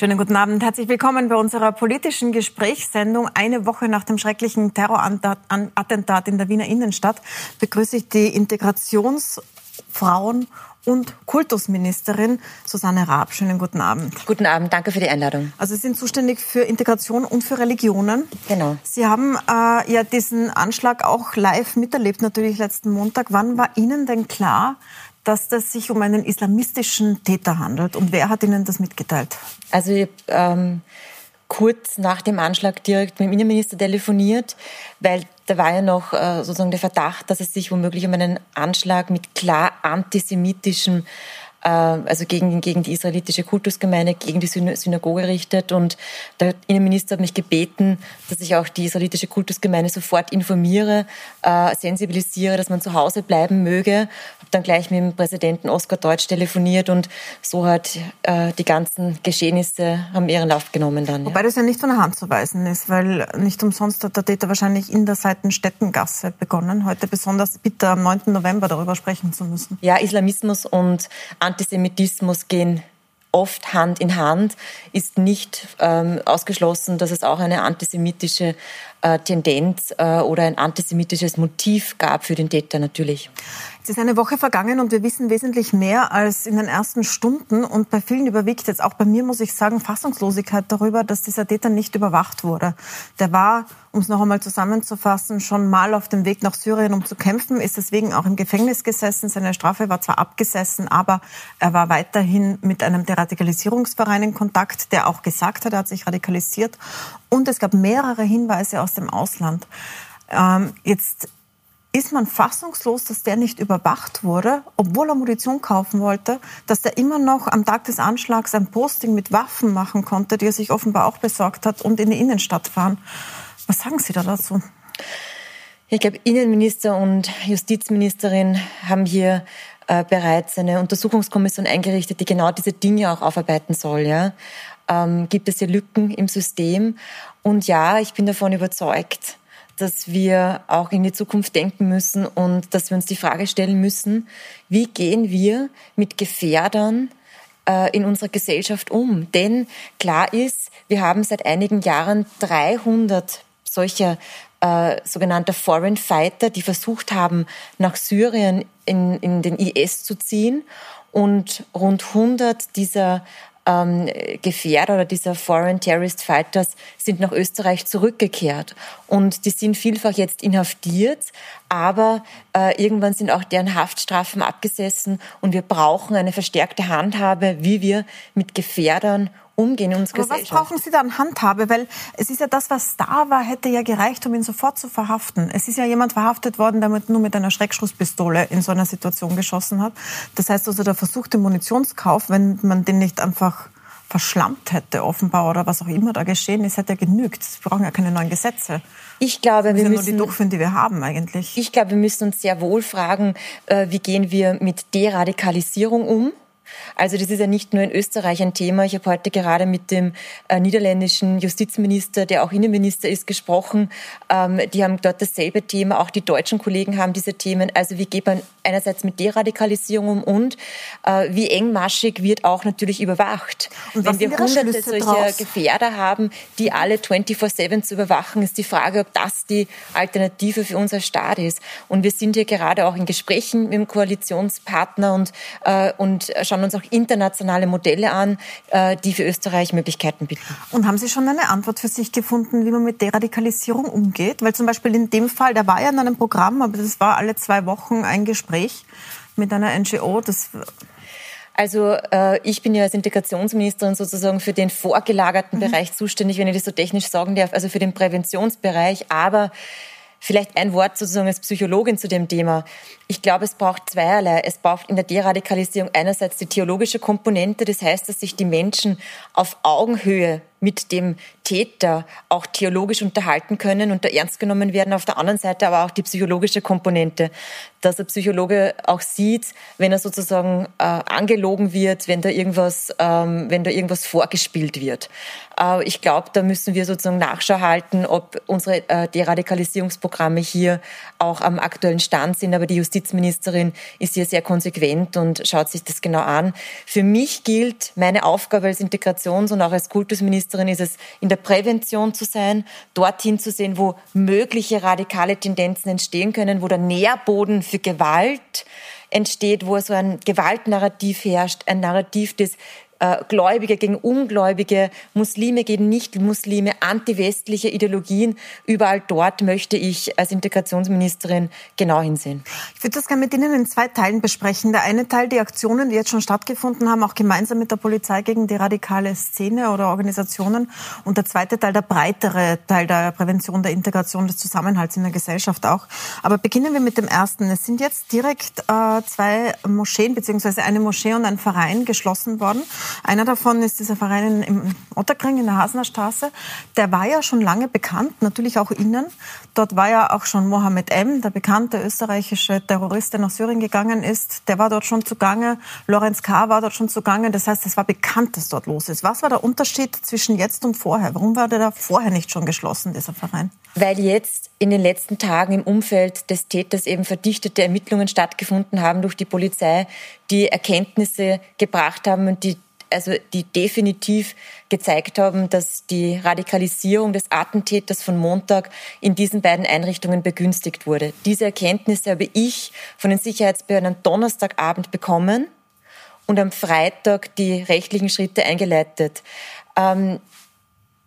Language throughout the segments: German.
Schönen guten Abend. Herzlich willkommen bei unserer politischen Gesprächssendung. Eine Woche nach dem schrecklichen Terrorattentat in der Wiener Innenstadt begrüße ich die Integrationsfrauen und Kultusministerin Susanne Raab. Schönen guten Abend. Guten Abend, danke für die Einladung. Also Sie sind zuständig für Integration und für Religionen. Genau. Sie haben äh, ja diesen Anschlag auch live miterlebt, natürlich letzten Montag. Wann war Ihnen denn klar, dass das sich um einen islamistischen Täter handelt. Und wer hat Ihnen das mitgeteilt? Also ich, ähm, kurz nach dem Anschlag direkt mit dem Innenminister telefoniert, weil da war ja noch äh, sozusagen der Verdacht, dass es sich womöglich um einen Anschlag mit klar antisemitischem also gegen, gegen die israelitische Kultusgemeinde, gegen die Synagoge richtet. Und der Innenminister hat mich gebeten, dass ich auch die israelitische Kultusgemeinde sofort informiere, äh, sensibilisiere, dass man zu Hause bleiben möge. Habe dann gleich mit dem Präsidenten Oskar Deutsch telefoniert und so hat äh, die ganzen Geschehnisse haben ihren Lauf genommen dann. Ja. Wobei das ja nicht von der Hand zu weisen ist, weil nicht umsonst hat der Täter wahrscheinlich in der Seitenstättengasse begonnen, heute besonders bitter am 9. November darüber sprechen zu müssen. Ja, Islamismus und Antisemitismus gehen oft Hand in Hand, ist nicht ähm, ausgeschlossen, dass es auch eine antisemitische äh, Tendenz äh, oder ein antisemitisches Motiv gab für den Täter natürlich. Es ist eine Woche vergangen und wir wissen wesentlich mehr als in den ersten Stunden. Und bei vielen überwiegt jetzt auch bei mir, muss ich sagen, Fassungslosigkeit darüber, dass dieser Täter nicht überwacht wurde. Der war, um es noch einmal zusammenzufassen, schon mal auf dem Weg nach Syrien, um zu kämpfen, ist deswegen auch im Gefängnis gesessen. Seine Strafe war zwar abgesessen, aber er war weiterhin mit einem Deradikalisierungsverein in Kontakt, der auch gesagt hat, er hat sich radikalisiert. Und es gab mehrere Hinweise aus dem Ausland. Ähm, jetzt ist man fassungslos, dass der nicht überwacht wurde, obwohl er Munition kaufen wollte, dass der immer noch am Tag des Anschlags ein Posting mit Waffen machen konnte, die er sich offenbar auch besorgt hat und in die Innenstadt fahren. Was sagen Sie da dazu? Ich glaube, Innenminister und Justizministerin haben hier äh, bereits eine Untersuchungskommission eingerichtet, die genau diese Dinge auch aufarbeiten soll. Ja? Ähm, gibt es hier Lücken im System? Und ja, ich bin davon überzeugt, dass wir auch in die Zukunft denken müssen und dass wir uns die Frage stellen müssen, wie gehen wir mit Gefährdern äh, in unserer Gesellschaft um? Denn klar ist, wir haben seit einigen Jahren 300 solcher äh, sogenannter Foreign Fighter, die versucht haben, nach Syrien in, in den IS zu ziehen. Und rund 100 dieser ähm, Gefährder oder dieser Foreign Terrorist Fighters sind nach Österreich zurückgekehrt. Und die sind vielfach jetzt inhaftiert, aber äh, irgendwann sind auch deren Haftstrafen abgesessen und wir brauchen eine verstärkte Handhabe, wie wir mit Gefährdern umgehen in unserer Aber was brauchen Sie da an Handhabe? Weil es ist ja das, was da war, hätte ja gereicht, um ihn sofort zu verhaften. Es ist ja jemand verhaftet worden, der nur mit einer Schreckschusspistole in so einer Situation geschossen hat. Das heißt also, der versuchte Munitionskauf, wenn man den nicht einfach verschlammt hätte, offenbar, oder was auch immer da geschehen ist, hätte genügt. Wir brauchen ja keine neuen Gesetze. Ich glaube, wir, müssen nur die durchführen, die wir haben eigentlich. Ich glaube, wir müssen uns sehr wohl fragen, äh, wie gehen wir mit Deradikalisierung um? Also das ist ja nicht nur in Österreich ein Thema. Ich habe heute gerade mit dem äh, niederländischen Justizminister, der auch Innenminister ist, gesprochen. Ähm, die haben dort dasselbe Thema. Auch die deutschen Kollegen haben diese Themen. Also wie geht man einerseits mit Deradikalisierung um und äh, wie engmaschig wird auch natürlich überwacht. Und Wenn wir hunderte solcher draus? Gefährder haben, die alle 24-7 zu überwachen, ist die Frage, ob das die Alternative für unser Staat ist. Und wir sind hier gerade auch in Gesprächen mit dem Koalitionspartner und, äh, und schauen schauen uns auch internationale Modelle an, äh, die für Österreich Möglichkeiten bieten. Und haben Sie schon eine Antwort für sich gefunden, wie man mit Deradikalisierung umgeht? Weil zum Beispiel in dem Fall, der war ja in einem Programm, aber das war alle zwei Wochen ein Gespräch mit einer NGO. Das also äh, ich bin ja als Integrationsministerin sozusagen für den vorgelagerten mhm. Bereich zuständig, wenn ich das so technisch sagen darf, also für den Präventionsbereich. Aber Vielleicht ein Wort sozusagen als Psychologin zu dem Thema. Ich glaube, es braucht zweierlei. Es braucht in der Deradikalisierung einerseits die theologische Komponente, das heißt, dass sich die Menschen auf Augenhöhe mit dem Täter auch theologisch unterhalten können und da ernst genommen werden. Auf der anderen Seite aber auch die psychologische Komponente, dass der Psychologe auch sieht, wenn er sozusagen äh, angelogen wird, wenn da irgendwas, ähm, wenn da irgendwas vorgespielt wird. Äh, ich glaube, da müssen wir sozusagen Nachschau halten, ob unsere äh, Deradikalisierungsprogramme hier auch am aktuellen Stand sind. Aber die Justizministerin ist hier sehr konsequent und schaut sich das genau an. Für mich gilt meine Aufgabe als Integrations- und auch als Kultusministerin ist es, in der Prävention zu sein, dorthin zu sehen, wo mögliche radikale Tendenzen entstehen können, wo der Nährboden für Gewalt entsteht, wo so ein Gewaltnarrativ herrscht, ein Narrativ des äh, Gläubige gegen Ungläubige, Muslime gegen Nicht-Muslime, antiwestliche Ideologien. Überall dort möchte ich als Integrationsministerin genau hinsehen. Ich würde das gerne mit Ihnen in zwei Teilen besprechen. Der eine Teil, die Aktionen, die jetzt schon stattgefunden haben, auch gemeinsam mit der Polizei gegen die radikale Szene oder Organisationen. Und der zweite Teil, der breitere Teil der Prävention, der Integration, des Zusammenhalts in der Gesellschaft auch. Aber beginnen wir mit dem ersten. Es sind jetzt direkt äh, zwei Moscheen, beziehungsweise eine Moschee und ein Verein geschlossen worden. Einer davon ist dieser Verein im Otterkring in der Hasener Straße. Der war ja schon lange bekannt, natürlich auch Ihnen. Dort war ja auch schon Mohammed M., der bekannte österreichische Terrorist, der nach Syrien gegangen ist. Der war dort schon zugange. Lorenz K. war dort schon zugange. Das heißt, es war bekannt, dass dort los ist. Was war der Unterschied zwischen jetzt und vorher? Warum war der da vorher nicht schon geschlossen, dieser Verein? Weil jetzt in den letzten Tagen im Umfeld des Täters eben verdichtete Ermittlungen stattgefunden haben durch die Polizei, die Erkenntnisse gebracht haben und die also die definitiv gezeigt haben, dass die Radikalisierung des Attentäters von Montag in diesen beiden Einrichtungen begünstigt wurde. Diese Erkenntnisse habe ich von den Sicherheitsbehörden am Donnerstagabend bekommen und am Freitag die rechtlichen Schritte eingeleitet. Ähm,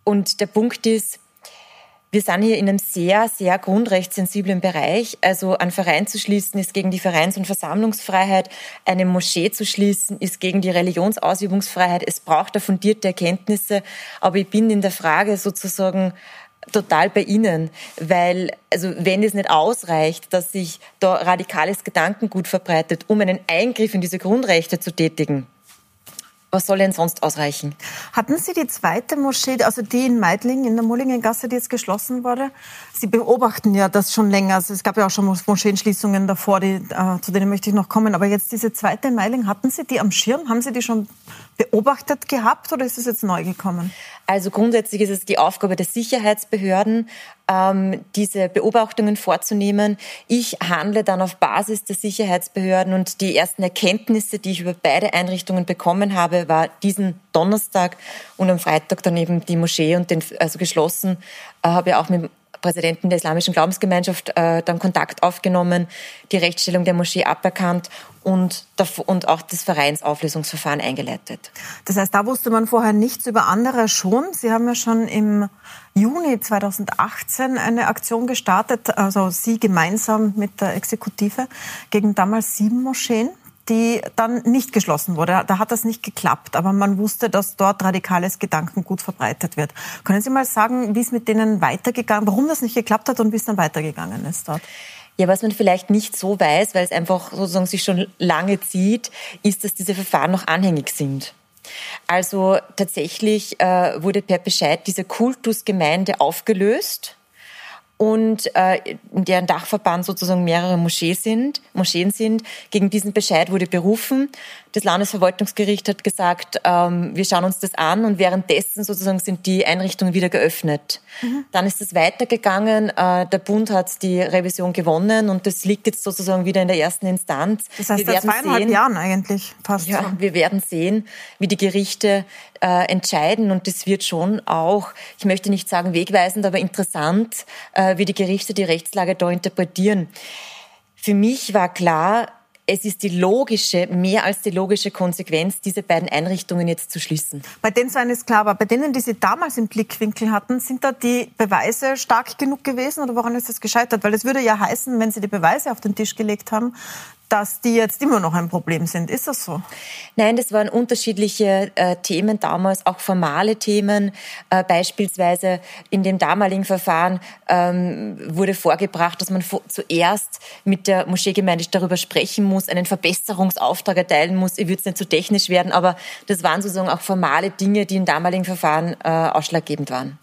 und der Punkt ist, wir sind hier in einem sehr, sehr grundrechtssensiblen Bereich. Also ein Verein zu schließen ist gegen die Vereins- und Versammlungsfreiheit. Eine Moschee zu schließen ist gegen die Religionsausübungsfreiheit. Es braucht da fundierte Erkenntnisse. Aber ich bin in der Frage sozusagen total bei Ihnen, weil, also wenn es nicht ausreicht, dass sich da radikales Gedankengut verbreitet, um einen Eingriff in diese Grundrechte zu tätigen, was soll denn sonst ausreichen? Hatten Sie die zweite Moschee, also die in Meidling in der Mullingengasse, die jetzt geschlossen wurde? Sie beobachten ja das schon länger. Also es gab ja auch schon Moscheenschließungen davor, die, äh, zu denen möchte ich noch kommen. Aber jetzt diese zweite in Meidling, hatten Sie die am Schirm? Haben Sie die schon beobachtet gehabt oder ist es jetzt neu gekommen? Also grundsätzlich ist es die Aufgabe der Sicherheitsbehörden, ähm, diese Beobachtungen vorzunehmen. Ich handle dann auf Basis der Sicherheitsbehörden und die ersten Erkenntnisse, die ich über beide Einrichtungen bekommen habe, war diesen Donnerstag und am Freitag dann eben die Moschee und den, also geschlossen, äh, habe ja auch mit Präsidenten der Islamischen Glaubensgemeinschaft äh, dann Kontakt aufgenommen, die Rechtsstellung der Moschee aberkannt und, und auch das Vereinsauflösungsverfahren eingeleitet. Das heißt, da wusste man vorher nichts über andere schon. Sie haben ja schon im Juni 2018 eine Aktion gestartet, also Sie gemeinsam mit der Exekutive gegen damals sieben Moscheen die dann nicht geschlossen wurde. Da hat das nicht geklappt, aber man wusste, dass dort radikales Gedankengut verbreitet wird. Können Sie mal sagen, wie es mit denen weitergegangen, warum das nicht geklappt hat und wie es dann weitergegangen ist dort? Ja, was man vielleicht nicht so weiß, weil es einfach sozusagen sich schon lange zieht, ist, dass diese Verfahren noch anhängig sind. Also tatsächlich äh, wurde per Bescheid diese Kultusgemeinde aufgelöst und äh, in deren Dachverband sozusagen mehrere Moscheen sind, Moscheen sind. Gegen diesen Bescheid wurde berufen. Das Landesverwaltungsgericht hat gesagt, ähm, wir schauen uns das an und währenddessen sozusagen sind die Einrichtungen wieder geöffnet. Mhm. Dann ist es weitergegangen. Äh, der Bund hat die Revision gewonnen und das liegt jetzt sozusagen wieder in der ersten Instanz. Das heißt, seit zweieinhalb sehen, Jahren eigentlich fast. Ja, wir werden sehen, wie die Gerichte äh, entscheiden und das wird schon auch, ich möchte nicht sagen wegweisend, aber interessant, äh, wie die Gerichte die Rechtslage da interpretieren. Für mich war klar, es ist die logische, mehr als die logische Konsequenz, diese beiden Einrichtungen jetzt zu schließen. Bei den zwei ist klar, aber bei denen, die Sie damals im Blickwinkel hatten, sind da die Beweise stark genug gewesen oder woran ist das gescheitert? Weil es würde ja heißen, wenn Sie die Beweise auf den Tisch gelegt haben, dass die jetzt immer noch ein Problem sind. Ist das so? Nein, das waren unterschiedliche äh, Themen damals, auch formale Themen. Äh, beispielsweise in dem damaligen Verfahren ähm, wurde vorgebracht, dass man zuerst mit der Moscheegemeinde darüber sprechen muss, einen Verbesserungsauftrag erteilen muss. Ich würde es nicht zu so technisch werden, aber das waren sozusagen auch formale Dinge, die im damaligen Verfahren äh, ausschlaggebend waren.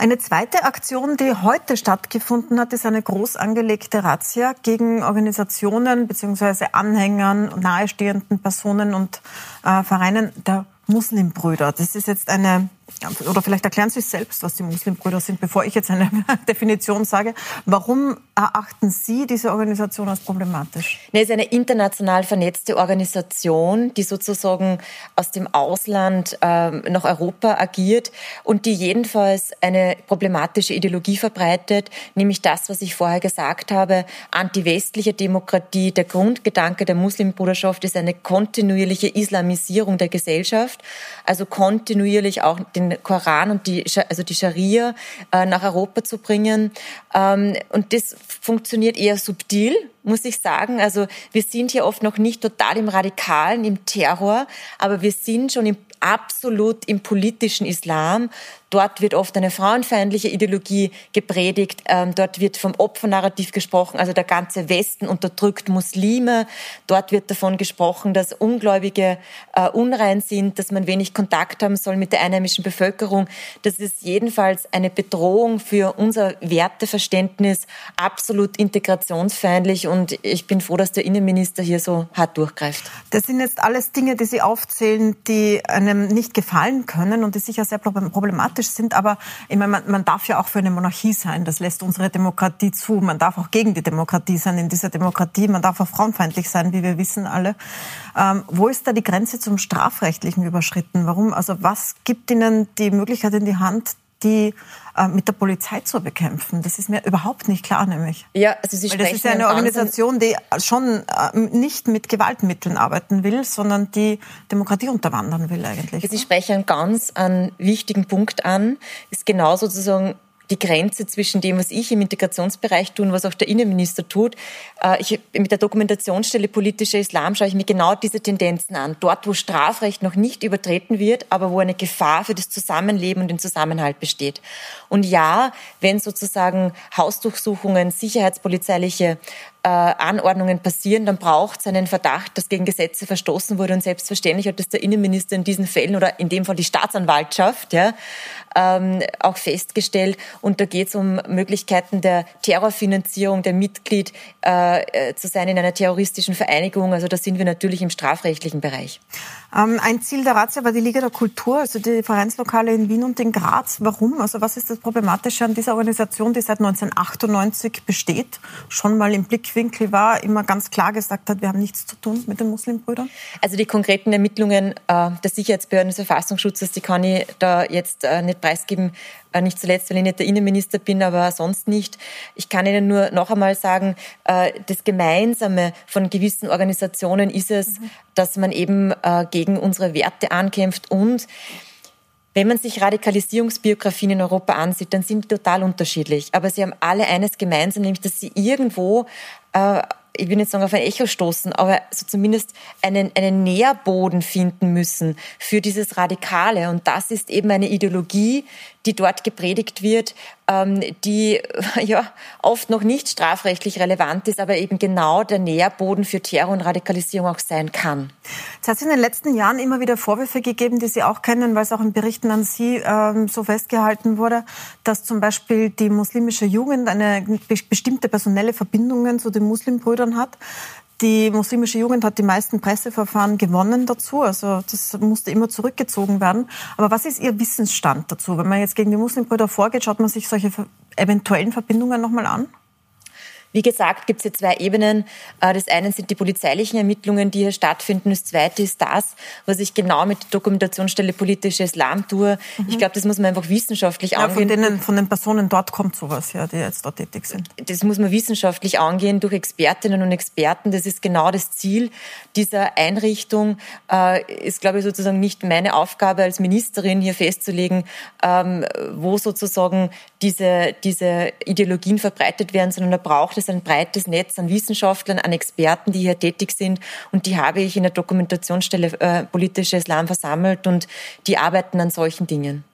Eine zweite Aktion, die heute stattgefunden hat, ist eine groß angelegte Razzia gegen Organisationen bzw. Anhängern, nahestehenden Personen und äh, Vereinen der Muslimbrüder. Das ist jetzt eine oder vielleicht erklären Sie selbst, was die Muslimbrüder sind, bevor ich jetzt eine Definition sage. Warum erachten Sie diese Organisation als problematisch? Es ist eine international vernetzte Organisation, die sozusagen aus dem Ausland äh, nach Europa agiert und die jedenfalls eine problematische Ideologie verbreitet, nämlich das, was ich vorher gesagt habe, anti-westliche Demokratie. Der Grundgedanke der Muslimbruderschaft ist eine kontinuierliche Islamisierung der Gesellschaft, also kontinuierlich auch den Koran und die, also die Scharia äh, nach Europa zu bringen. Ähm, und das funktioniert eher subtil, muss ich sagen. Also wir sind hier oft noch nicht total im Radikalen, im Terror, aber wir sind schon im absolut im politischen Islam. Dort wird oft eine frauenfeindliche Ideologie gepredigt. Ähm, dort wird vom Opfernarrativ gesprochen. Also der ganze Westen unterdrückt Muslime. Dort wird davon gesprochen, dass Ungläubige äh, unrein sind, dass man wenig Kontakt haben soll mit der einheimischen Bevölkerung. Das ist jedenfalls eine Bedrohung für unser Werteverständnis, absolut integrationsfeindlich. Und ich bin froh, dass der Innenminister hier so hart durchgreift. Das sind jetzt alles Dinge, die Sie aufzählen, die einem nicht gefallen können und die sicher sehr problematisch demokratisch sind, aber ich meine, man, man darf ja auch für eine Monarchie sein. Das lässt unsere Demokratie zu. Man darf auch gegen die Demokratie sein in dieser Demokratie. Man darf auch frauenfeindlich sein, wie wir wissen alle. Ähm, wo ist da die Grenze zum Strafrechtlichen überschritten? Warum? Also was gibt Ihnen die Möglichkeit in die Hand, die äh, mit der Polizei zu bekämpfen. Das ist mir überhaupt nicht klar, nämlich. Ja, also Sie Weil das ist ja eine Organisation, die schon äh, nicht mit Gewaltmitteln arbeiten will, sondern die Demokratie unterwandern will eigentlich. Sie sprechen einen ganz einen wichtigen Punkt an. Ist genau sozusagen die Grenze zwischen dem, was ich im Integrationsbereich tue und was auch der Innenminister tut. Äh, ich, mit der Dokumentationsstelle politischer Islam schaue ich mir genau diese Tendenzen an. Dort, wo Strafrecht noch nicht übertreten wird, aber wo eine Gefahr für das Zusammenleben und den Zusammenhalt besteht. Und ja, wenn sozusagen Hausdurchsuchungen, sicherheitspolizeiliche äh, Anordnungen passieren, dann braucht es einen Verdacht, dass gegen Gesetze verstoßen wurde. Und selbstverständlich hat das der Innenminister in diesen Fällen oder in dem Fall die Staatsanwaltschaft ja, ähm, auch festgestellt. Und da geht es um Möglichkeiten der Terrorfinanzierung, der Mitglied äh, zu sein in einer terroristischen Vereinigung. Also da sind wir natürlich im strafrechtlichen Bereich. Ähm, ein Ziel der Razzia war die Liga der Kultur, also die Vereinslokale in Wien und in Graz. Warum? Also was ist das Problematische an dieser Organisation, die seit 1998 besteht, schon mal im Blickwinkel war, immer ganz klar gesagt hat, wir haben nichts zu tun mit den Muslimbrüdern? Also die konkreten Ermittlungen äh, der Sicherheitsbehörden des Verfassungsschutzes, die kann ich da jetzt äh, nicht preisgeben, äh, nicht zuletzt, weil ich nicht der Innenminister bin, aber sonst nicht. Ich kann Ihnen nur noch einmal sagen, äh, das Gemeinsame von gewissen Organisationen ist es, mhm. dass man eben äh, gegen unsere Werte ankämpft und wenn man sich Radikalisierungsbiografien in Europa ansieht, dann sind die total unterschiedlich. Aber sie haben alle eines gemeinsam, nämlich dass sie irgendwo äh, ich will nicht sagen auf ein Echo stoßen, aber so zumindest einen, einen Nährboden finden müssen für dieses Radikale. Und das ist eben eine Ideologie, die dort gepredigt wird, ähm, die ja oft noch nicht strafrechtlich relevant ist, aber eben genau der Nährboden für Terror und Radikalisierung auch sein kann. Es hat in den letzten Jahren immer wieder Vorwürfe gegeben, die Sie auch kennen, weil es auch in Berichten an Sie ähm, so festgehalten wurde, dass zum Beispiel die muslimische Jugend eine bestimmte personelle Verbindungen zu den Muslimbrüdern hat. Die muslimische Jugend hat die meisten Presseverfahren gewonnen dazu. Also das musste immer zurückgezogen werden. Aber was ist Ihr Wissensstand dazu? Wenn man jetzt gegen die Muslimbrüder vorgeht, schaut man sich solche eventuellen Verbindungen nochmal an? Wie gesagt, gibt es hier zwei Ebenen. Äh, das eine sind die polizeilichen Ermittlungen, die hier stattfinden. Das zweite ist das, was ich genau mit der Dokumentationsstelle politische Islam tue. Mhm. Ich glaube, das muss man einfach wissenschaftlich ja, angehen. Von, denen, von den Personen dort kommt sowas, ja, die jetzt dort tätig sind. Das muss man wissenschaftlich angehen durch Expertinnen und Experten. Das ist genau das Ziel dieser Einrichtung. Äh, ist, glaube ich, sozusagen nicht meine Aufgabe als Ministerin, hier festzulegen, ähm, wo sozusagen diese, diese Ideologien verbreitet werden, sondern da braucht es ein breites Netz an Wissenschaftlern, an Experten, die hier tätig sind. Und die habe ich in der Dokumentationsstelle äh, Politische Islam versammelt und die arbeiten an solchen Dingen.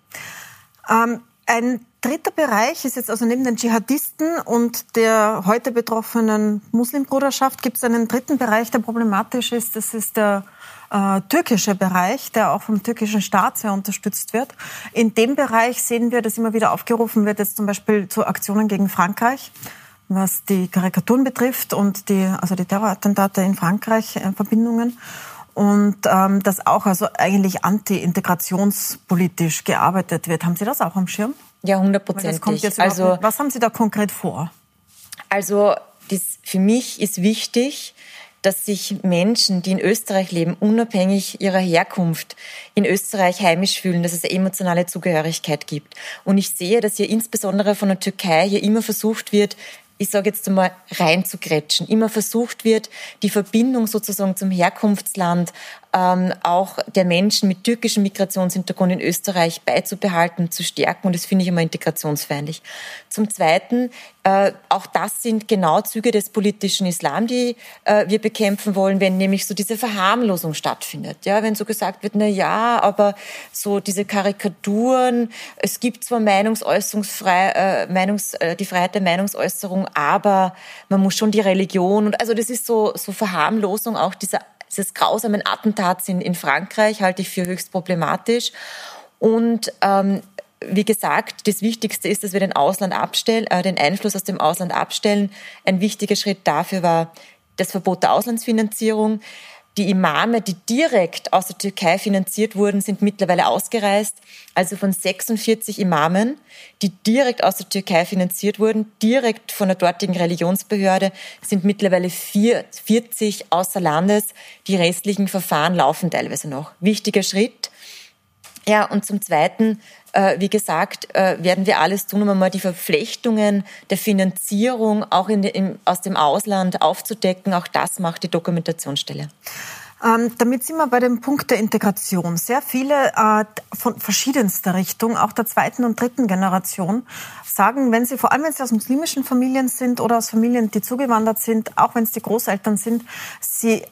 Ähm, ein dritter Bereich ist jetzt also neben den Dschihadisten und der heute betroffenen Muslimbruderschaft gibt es einen dritten Bereich, der problematisch ist. Das ist der äh, türkische Bereich, der auch vom türkischen Staat sehr unterstützt wird. In dem Bereich sehen wir, dass immer wieder aufgerufen wird, jetzt zum Beispiel zu Aktionen gegen Frankreich, was die Karikaturen betrifft und die, also die Terrorattentate in Frankreich, äh, Verbindungen. Und ähm, dass auch also eigentlich anti-integrationspolitisch gearbeitet wird. Haben Sie das auch am Schirm? Ja, hundertprozentig. Also, was haben Sie da konkret vor? Also das, für mich ist wichtig, dass sich Menschen, die in Österreich leben, unabhängig ihrer Herkunft, in Österreich heimisch fühlen, dass es eine emotionale Zugehörigkeit gibt. Und ich sehe, dass hier insbesondere von der Türkei hier immer versucht wird, ich sage jetzt einmal, reinzugrätschen. Immer versucht wird, die Verbindung sozusagen zum Herkunftsland ähm, auch der Menschen mit türkischem Migrationshintergrund in Österreich beizubehalten, zu stärken. Und das finde ich immer integrationsfeindlich. Zum Zweiten, äh, auch das sind genau Züge des politischen Islam, die äh, wir bekämpfen wollen, wenn nämlich so diese Verharmlosung stattfindet. Ja, wenn so gesagt wird, na ja, aber so diese Karikaturen, es gibt zwar Meinungsäußerungsfrei, äh, Meinungs, äh, die Freiheit der Meinungsäußerung, aber man muss schon die Religion und also das ist so, so Verharmlosung auch dieser dieses grausamen Attentats in, in Frankreich halte ich für höchst problematisch. Und ähm, wie gesagt, das Wichtigste ist, dass wir den Ausland abstellen, äh, den Einfluss aus dem Ausland abstellen. Ein wichtiger Schritt dafür war das Verbot der Auslandsfinanzierung. Die Imame, die direkt aus der Türkei finanziert wurden, sind mittlerweile ausgereist. Also von 46 Imamen, die direkt aus der Türkei finanziert wurden, direkt von der dortigen Religionsbehörde, sind mittlerweile 40 außer Landes. Die restlichen Verfahren laufen teilweise noch. Wichtiger Schritt. Ja, und zum Zweiten, äh, wie gesagt, äh, werden wir alles tun, um einmal die Verflechtungen der Finanzierung auch in, in, aus dem Ausland aufzudecken. Auch das macht die Dokumentationsstelle. Ähm, damit sind wir bei dem Punkt der Integration. Sehr viele äh, von verschiedenster Richtung, auch der zweiten und dritten Generation, sagen, wenn sie, vor allem wenn sie aus muslimischen Familien sind oder aus Familien, die zugewandert sind, auch wenn es die Großeltern sind, sie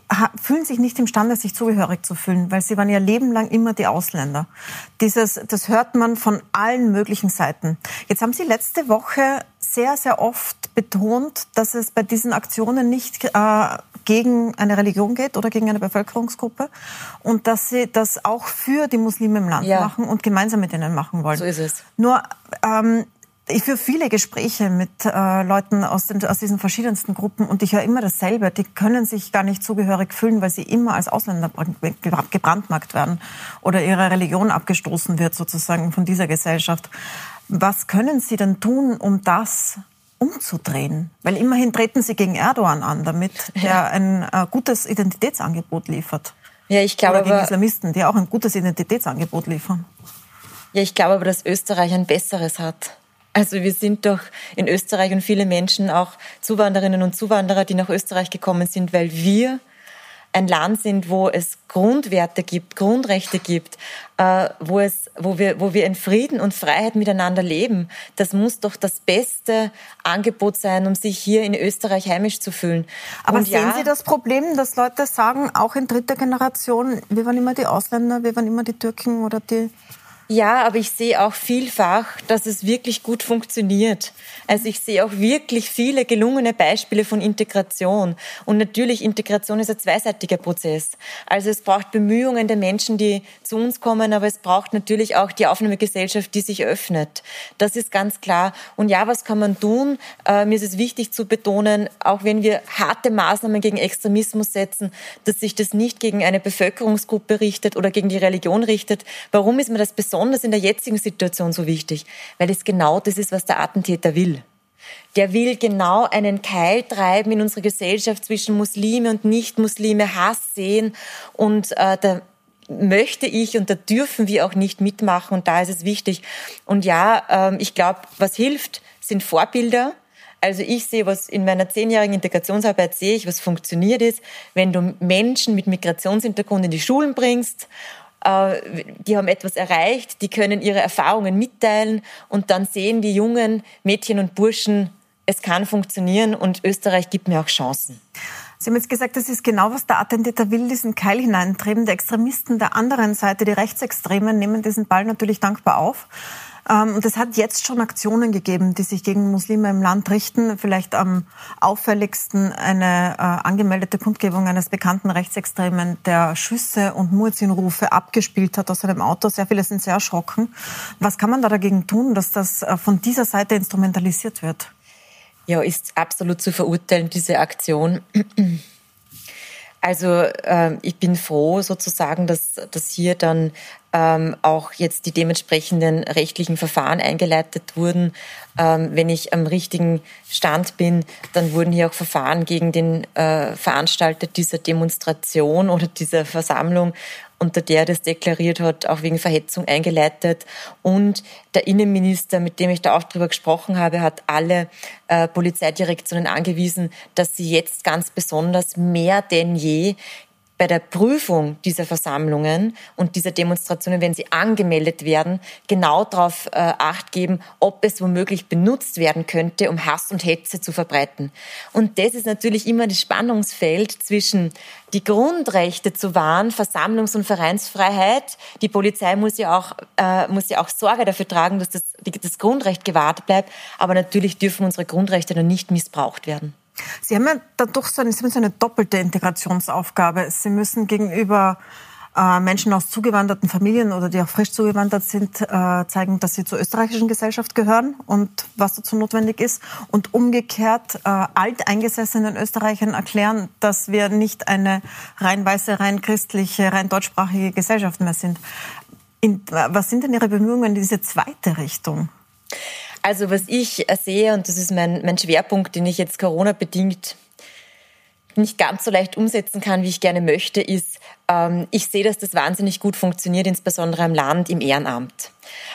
fühlen sich nicht imstande, sich zugehörig zu fühlen, weil sie waren ihr Leben lang immer die Ausländer. Dieses, das hört man von allen möglichen Seiten. Jetzt haben Sie letzte Woche sehr, sehr oft betont, dass es bei diesen Aktionen nicht äh, gegen eine Religion geht oder gegen eine Bevölkerungsgruppe und dass sie das auch für die Muslime im Land ja. machen und gemeinsam mit ihnen machen wollen. So ist es. Nur ähm, ich führe viele Gespräche mit äh, Leuten aus, den, aus diesen verschiedensten Gruppen und ich höre immer dasselbe. Die können sich gar nicht zugehörig fühlen, weil sie immer als Ausländer gebrandmarkt werden oder ihre Religion abgestoßen wird sozusagen von dieser Gesellschaft. Was können Sie denn tun, um das umzudrehen? Weil immerhin treten Sie gegen Erdogan an, damit er ein äh, gutes Identitätsangebot liefert. Ja, ich glaube Oder gegen aber, Islamisten, die auch ein gutes Identitätsangebot liefern. Ja, ich glaube aber, dass Österreich ein besseres hat. Also wir sind doch in Österreich und viele Menschen, auch Zuwanderinnen und Zuwanderer, die nach Österreich gekommen sind, weil wir ein Land sind, wo es Grundwerte gibt, Grundrechte gibt, äh, wo, es, wo, wir, wo wir in Frieden und Freiheit miteinander leben. Das muss doch das beste Angebot sein, um sich hier in Österreich heimisch zu fühlen. Aber und sehen ja, Sie das Problem, dass Leute sagen, auch in dritter Generation, wir waren immer die Ausländer, wir waren immer die Türken oder die ja, aber ich sehe auch vielfach, dass es wirklich gut funktioniert. Also ich sehe auch wirklich viele gelungene Beispiele von Integration. Und natürlich, Integration ist ein zweiseitiger Prozess. Also es braucht Bemühungen der Menschen, die zu uns kommen, aber es braucht natürlich auch die Aufnahmegesellschaft, die sich öffnet. Das ist ganz klar. Und ja, was kann man tun? Äh, mir ist es wichtig zu betonen, auch wenn wir harte Maßnahmen gegen Extremismus setzen, dass sich das nicht gegen eine Bevölkerungsgruppe richtet oder gegen die Religion richtet. Warum ist mir das besonders besonders in der jetzigen Situation so wichtig, weil es genau das ist, was der Attentäter will. Der will genau einen Keil treiben in unserer Gesellschaft zwischen Muslime und Nicht-Muslime, Hass sehen und äh, da möchte ich und da dürfen wir auch nicht mitmachen und da ist es wichtig. Und ja, äh, ich glaube, was hilft, sind Vorbilder. Also ich sehe, was in meiner zehnjährigen Integrationsarbeit sehe ich, was funktioniert ist, wenn du Menschen mit Migrationshintergrund in die Schulen bringst die haben etwas erreicht, die können ihre Erfahrungen mitteilen und dann sehen die jungen Mädchen und Burschen, es kann funktionieren und Österreich gibt mir auch Chancen. Sie haben jetzt gesagt, das ist genau, was der Attentäter will, diesen Keil hineintreiben. Der Extremisten der anderen Seite, die Rechtsextremen, nehmen diesen Ball natürlich dankbar auf. Ähm, und es hat jetzt schon Aktionen gegeben, die sich gegen Muslime im Land richten. Vielleicht am auffälligsten eine äh, angemeldete Kundgebung eines bekannten Rechtsextremen, der Schüsse und Muezzinrufe abgespielt hat aus seinem Auto. Sehr viele sind sehr erschrocken. Was kann man da dagegen tun, dass das äh, von dieser Seite instrumentalisiert wird? Ja, ist absolut zu verurteilen, diese Aktion. Also äh, ich bin froh sozusagen, dass, dass hier dann ähm, auch jetzt die dementsprechenden rechtlichen Verfahren eingeleitet wurden. Ähm, wenn ich am richtigen Stand bin, dann wurden hier auch Verfahren gegen den äh, Veranstalter dieser Demonstration oder dieser Versammlung unter der das deklariert hat, auch wegen Verhetzung eingeleitet. Und der Innenminister, mit dem ich da auch drüber gesprochen habe, hat alle äh, Polizeidirektionen angewiesen, dass sie jetzt ganz besonders mehr denn je bei der Prüfung dieser Versammlungen und dieser Demonstrationen, wenn sie angemeldet werden, genau darauf äh, acht geben, ob es womöglich benutzt werden könnte, um Hass und Hetze zu verbreiten. Und das ist natürlich immer das Spannungsfeld zwischen die Grundrechte zu wahren, Versammlungs- und Vereinsfreiheit. Die Polizei muss ja auch, äh, muss ja auch Sorge dafür tragen, dass das, das Grundrecht gewahrt bleibt. Aber natürlich dürfen unsere Grundrechte dann nicht missbraucht werden. Sie haben ja dadurch so eine, so eine doppelte Integrationsaufgabe. Sie müssen gegenüber äh, Menschen aus zugewanderten Familien oder die auch frisch zugewandert sind, äh, zeigen, dass sie zur österreichischen Gesellschaft gehören und was dazu notwendig ist. Und umgekehrt äh, alteingesessenen Österreichern erklären, dass wir nicht eine rein weiße, rein christliche, rein deutschsprachige Gesellschaft mehr sind. In, was sind denn Ihre Bemühungen in diese zweite Richtung? Also was ich sehe, und das ist mein, mein Schwerpunkt, den ich jetzt Corona-bedingt nicht ganz so leicht umsetzen kann, wie ich gerne möchte, ist, ähm, ich sehe, dass das wahnsinnig gut funktioniert, insbesondere im Land, im Ehrenamt.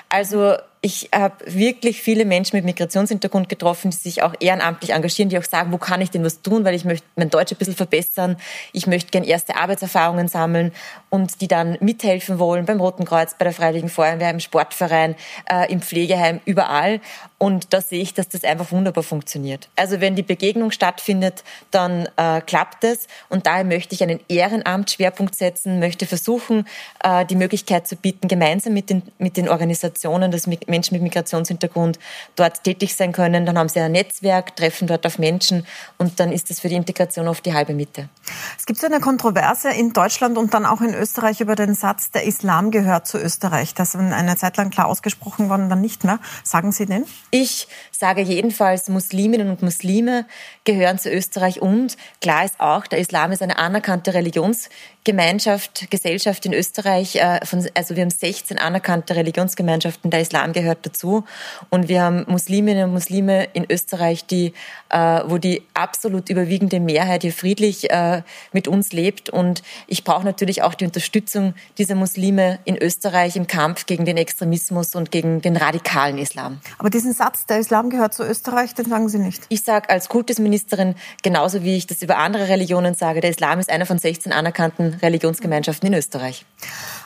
Also ich habe wirklich viele Menschen mit Migrationshintergrund getroffen, die sich auch ehrenamtlich engagieren, die auch sagen, wo kann ich denn was tun, weil ich möchte mein Deutsch ein bisschen verbessern, ich möchte gern erste Arbeitserfahrungen sammeln und die dann mithelfen wollen beim Roten Kreuz, bei der Freiwilligen Feuerwehr, im Sportverein, äh, im Pflegeheim, überall. Und da sehe ich, dass das einfach wunderbar funktioniert. Also wenn die Begegnung stattfindet, dann äh, klappt es und daher möchte ich einen Ehrenamtsschwerpunkt setzen, möchte versuchen, äh, die Möglichkeit zu bieten, gemeinsam mit den, mit den Organisationen, dass Menschen mit Migrationshintergrund dort tätig sein können. Dann haben sie ein Netzwerk, treffen dort auf Menschen und dann ist das für die Integration oft die halbe Miete. Es gibt so eine Kontroverse in Deutschland und dann auch in Österreich über den Satz, der Islam gehört zu Österreich. Das ist eine Zeit lang klar ausgesprochen worden, dann nicht mehr. Sagen Sie den? Ich sage jedenfalls, Musliminnen und Muslime gehören zu Österreich und klar ist auch, der Islam ist eine anerkannte Religionsgemeinschaft, Gesellschaft in Österreich. Äh, also wir haben 16 anerkannte Religionsgemeinschaften, der Islam gehört dazu. Und wir haben Musliminnen und Muslime in Österreich, die, äh, wo die absolut überwiegende Mehrheit hier friedlich äh, mit uns lebt. Und ich brauche natürlich auch die Unterstützung dieser Muslime in Österreich im Kampf gegen den Extremismus und gegen den radikalen Islam. Aber diesen Satz, der Islam gehört zu Österreich, den sagen Sie nicht. Ich sage als Kultusministerin, genauso wie ich das über andere Religionen sage, der Islam ist einer von 16 anerkannten Religionsgemeinschaften in Österreich.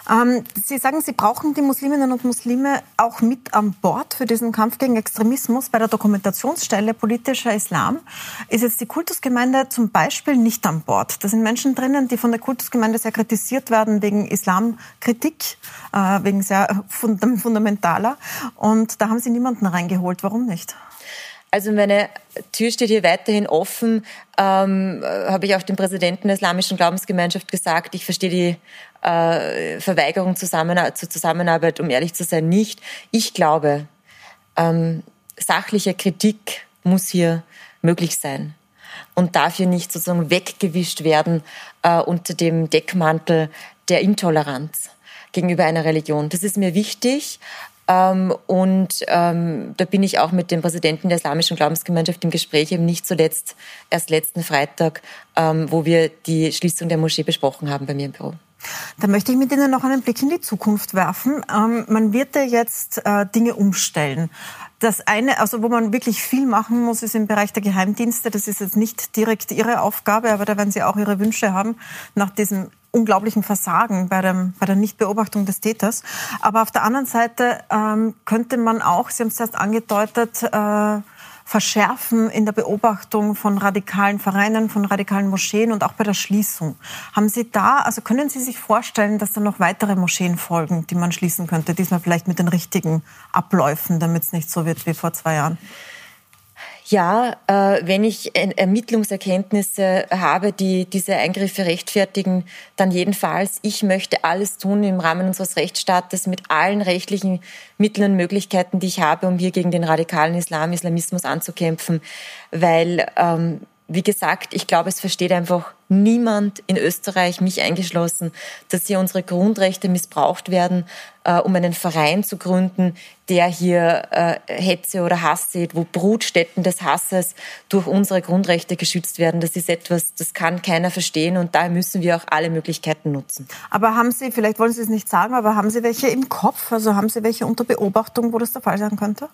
Ähm, Sie sagen, Sie brauchen die Musliminnen und Muslime auch mit an Bord für diesen Kampf gegen Extremismus. Bei der Dokumentationsstelle politischer Islam ist jetzt die Kultusgemeinde zum Beispiel nicht an Bord. Da sind Menschen drinnen, die von der Kultusgemeinde sehr kritisiert werden wegen Islamkritik, äh, wegen sehr fundamentaler. Und da haben Sie niemanden reingeholt. Warum nicht? Also meine Tür steht hier weiterhin offen. Ähm, habe ich auch dem Präsidenten der Islamischen Glaubensgemeinschaft gesagt. Ich verstehe die äh, Verweigerung zusammen, zur Zusammenarbeit, um ehrlich zu sein, nicht. Ich glaube, ähm, sachliche Kritik muss hier möglich sein und darf hier nicht sozusagen weggewischt werden äh, unter dem Deckmantel der Intoleranz gegenüber einer Religion. Das ist mir wichtig. Ähm, und ähm, da bin ich auch mit dem Präsidenten der Islamischen Glaubensgemeinschaft im Gespräch, eben nicht zuletzt erst letzten Freitag, ähm, wo wir die Schließung der Moschee besprochen haben bei mir im Büro. Da möchte ich mit Ihnen noch einen Blick in die Zukunft werfen. Ähm, man wird ja jetzt äh, Dinge umstellen. Das eine, also wo man wirklich viel machen muss, ist im Bereich der Geheimdienste. Das ist jetzt nicht direkt Ihre Aufgabe, aber da werden Sie auch Ihre Wünsche haben nach diesem unglaublichen Versagen bei, dem, bei der Nichtbeobachtung des Täters. Aber auf der anderen Seite ähm, könnte man auch, Sie haben es erst angedeutet, äh, verschärfen in der Beobachtung von radikalen Vereinen, von radikalen Moscheen und auch bei der Schließung. Haben Sie da, also können Sie sich vorstellen, dass da noch weitere Moscheen folgen, die man schließen könnte, diesmal vielleicht mit den richtigen Abläufen, damit es nicht so wird wie vor zwei Jahren? Ja, äh, wenn ich Ermittlungserkenntnisse habe, die diese Eingriffe rechtfertigen, dann jedenfalls. Ich möchte alles tun im Rahmen unseres Rechtsstaates mit allen rechtlichen Mitteln und Möglichkeiten, die ich habe, um hier gegen den radikalen Islam, Islamismus anzukämpfen, weil ähm, wie gesagt, ich glaube, es versteht einfach niemand in Österreich, mich eingeschlossen, dass hier unsere Grundrechte missbraucht werden, äh, um einen Verein zu gründen, der hier äh, Hetze oder Hass sieht, wo Brutstätten des Hasses durch unsere Grundrechte geschützt werden. Das ist etwas, das kann keiner verstehen und daher müssen wir auch alle Möglichkeiten nutzen. Aber haben Sie, vielleicht wollen Sie es nicht sagen, aber haben Sie welche im Kopf? Also haben Sie welche unter Beobachtung, wo das der Fall sein könnte?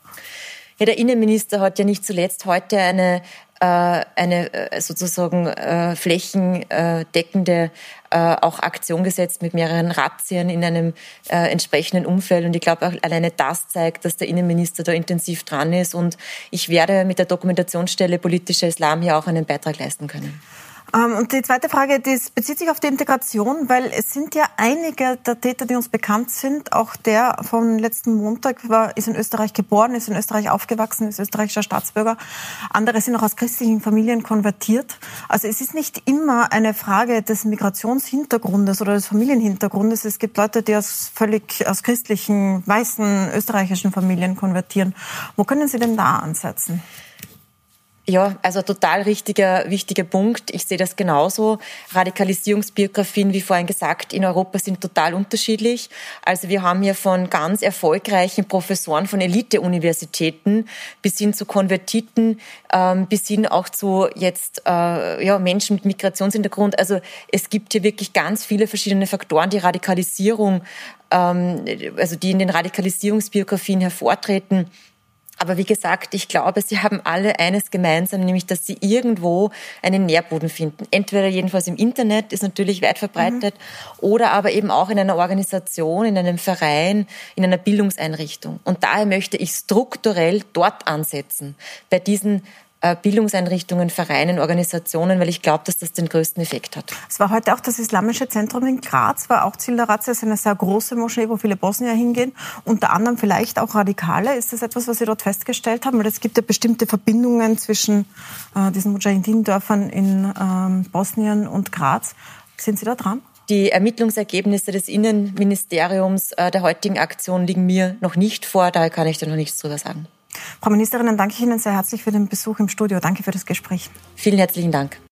Ja, der Innenminister hat ja nicht zuletzt heute eine äh, eine äh, sozusagen äh, flächendeckende auch Aktion gesetzt mit mehreren Razzien in einem entsprechenden Umfeld. Und ich glaube, alleine das zeigt, dass der Innenminister da intensiv dran ist. Und ich werde mit der Dokumentationsstelle politischer Islam hier auch einen Beitrag leisten können. Ähm, und die zweite Frage, die bezieht sich auf die Integration, weil es sind ja einige der Täter, die uns bekannt sind. Auch der vom letzten Montag war, ist in Österreich geboren, ist in Österreich aufgewachsen, ist österreichischer Staatsbürger. Andere sind auch aus christlichen Familien konvertiert. Also es ist nicht immer eine Frage des Migrationshintergrundes oder des Familienhintergrundes. Es gibt Leute, die aus völlig aus christlichen, weißen, österreichischen Familien konvertieren. Wo können Sie denn da ansetzen? Ja, also total richtiger, wichtiger Punkt. Ich sehe das genauso. Radikalisierungsbiografien, wie vorhin gesagt, in Europa sind total unterschiedlich. Also wir haben hier von ganz erfolgreichen Professoren von Elite-Universitäten bis hin zu Konvertiten, ähm, bis hin auch zu jetzt äh, ja, Menschen mit Migrationshintergrund. Also es gibt hier wirklich ganz viele verschiedene Faktoren, die Radikalisierung, ähm, also die in den Radikalisierungsbiografien hervortreten. Aber wie gesagt, ich glaube, sie haben alle eines gemeinsam, nämlich dass sie irgendwo einen Nährboden finden. Entweder jedenfalls im Internet, ist natürlich weit verbreitet, mhm. oder aber eben auch in einer Organisation, in einem Verein, in einer Bildungseinrichtung. Und daher möchte ich strukturell dort ansetzen, bei diesen Bildungseinrichtungen, Vereinen, Organisationen, weil ich glaube, dass das den größten Effekt hat. Es war heute auch das Islamische Zentrum in Graz, war auch Ziel der Razzia, ist eine sehr große Moschee, wo viele Bosnier hingehen, unter anderem vielleicht auch Radikale. Ist das etwas, was Sie dort festgestellt haben? Weil es gibt ja bestimmte Verbindungen zwischen äh, diesen Mujahideen-Dörfern in ähm, Bosnien und Graz. Sind Sie da dran? Die Ermittlungsergebnisse des Innenministeriums äh, der heutigen Aktion liegen mir noch nicht vor, daher kann ich da noch nichts drüber sagen. Frau Ministerin, dann danke ich Ihnen sehr herzlich für den Besuch im Studio. Danke für das Gespräch. Vielen herzlichen Dank.